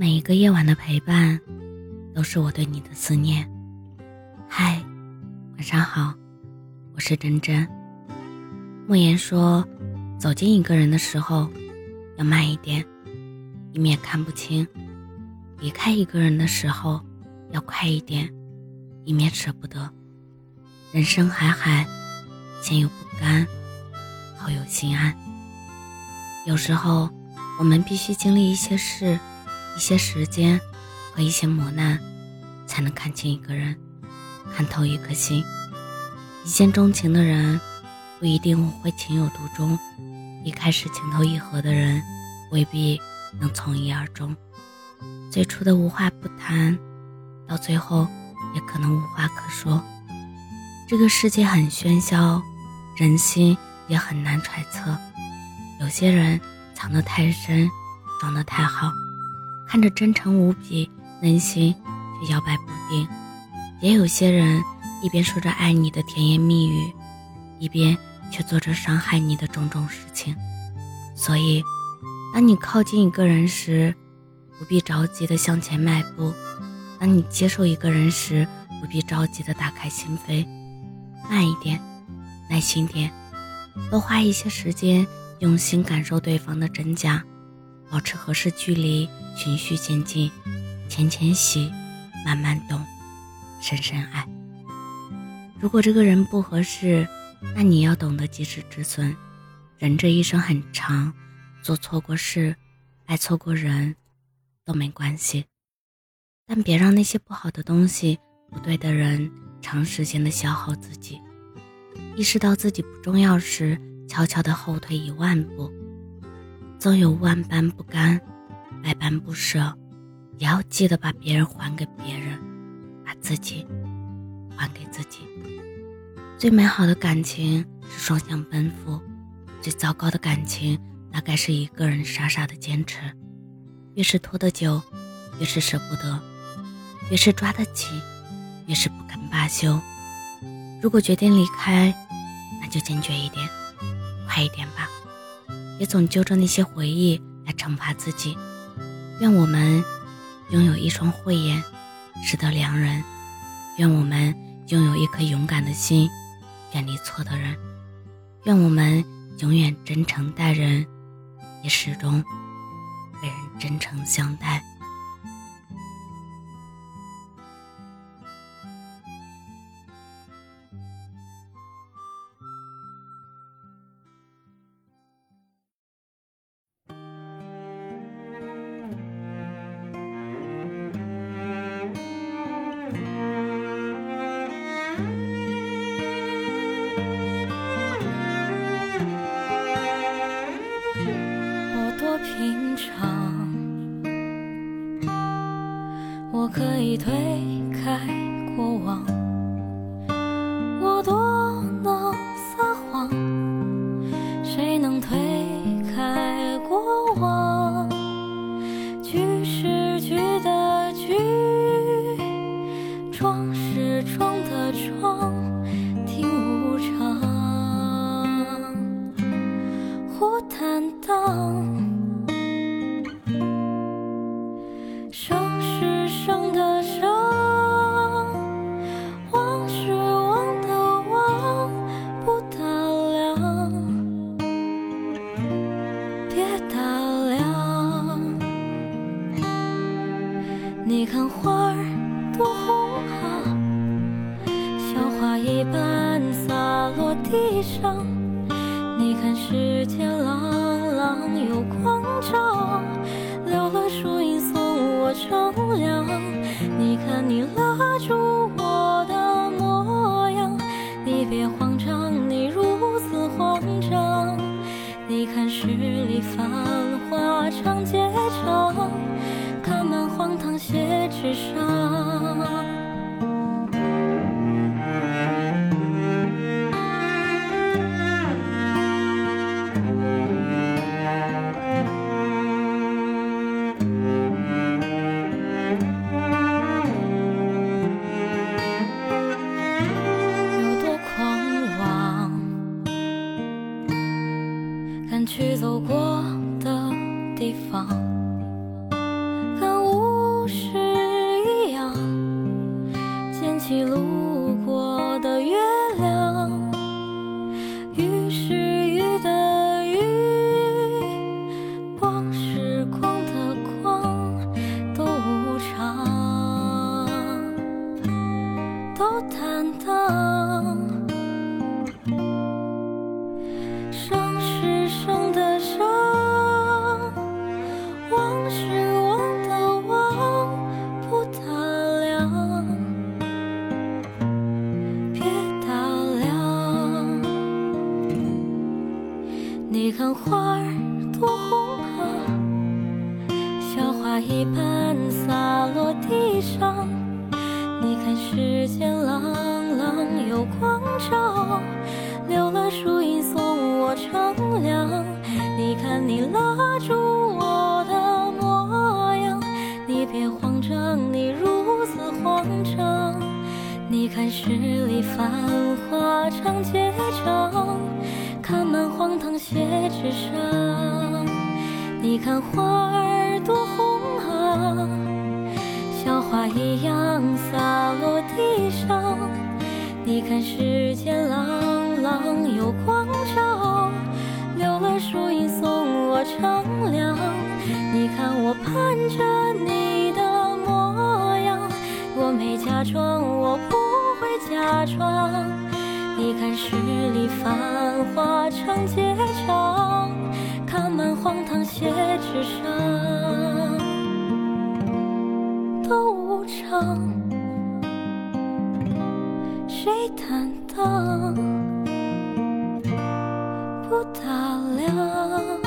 每一个夜晚的陪伴，都是我对你的思念。嗨，晚上好，我是真真。莫言说，走进一个人的时候，要慢一点，以免看不清；离开一个人的时候，要快一点，以免舍不得。人生海海，先有不甘，后有心安。有时候，我们必须经历一些事。一些时间和一些磨难，才能看清一个人，看透一颗心。一见钟情的人不一定会情有独钟，一开始情投意合的人未必能从一而终。最初的无话不谈，到最后也可能无话可说。这个世界很喧嚣，人心也很难揣测。有些人藏得太深，装得太好。看着真诚无比，内心却摇摆不定；也有些人一边说着爱你的甜言蜜语，一边却做着伤害你的种种事情。所以，当你靠近一个人时，不必着急的向前迈步；当你接受一个人时，不必着急的打开心扉，慢一点，耐心点，多花一些时间，用心感受对方的真假。保持合适距离，循序渐进，浅浅喜，慢慢懂，深深爱。如果这个人不合适，那你要懂得及时止损。人这一生很长，做错过事，爱错过人，都没关系。但别让那些不好的东西、不对的人，长时间的消耗自己。意识到自己不重要时，悄悄的后退一万步。总有万般不甘，百般不舍，也要记得把别人还给别人，把自己还给自己。最美好的感情是双向奔赴，最糟糕的感情大概是一个人傻傻的坚持。越是拖得久，越是舍不得；越是抓得紧，越是不肯罢休。如果决定离开，那就坚决一点，快一点吧。也总揪着那些回忆来惩罚自己。愿我们拥有一双慧眼，识得良人；愿我们拥有一颗勇敢的心，远离错的人；愿我们永远真诚待人，也始终被人真诚相待。可以推开过往，我多能撒谎，你看花儿多红啊，小花一般洒落地上。你看世界朗朗有光照，留了树荫送我乘凉。你看你拉住我的模样，你别慌张，你如此慌张。你看十里繁华长街长。写纸上。有多狂妄，敢去走过的地方。坦荡生是生的生忘是忘的忘不打量别打量你看花儿多红啊笑花一般洒落地上。你看世间朗朗有光照，留了树荫送我乘凉。你看你拉住我的模样，你别慌张，你如此慌张。你看十里繁华长街长。看满荒唐写纸上，你看花儿看世间朗朗有光照，留了树荫送我乘凉。你看我盼着你的模样，我没假装，我不会假装。你看十里繁华长街长，看满荒唐写纸上都无常，坦荡不打量。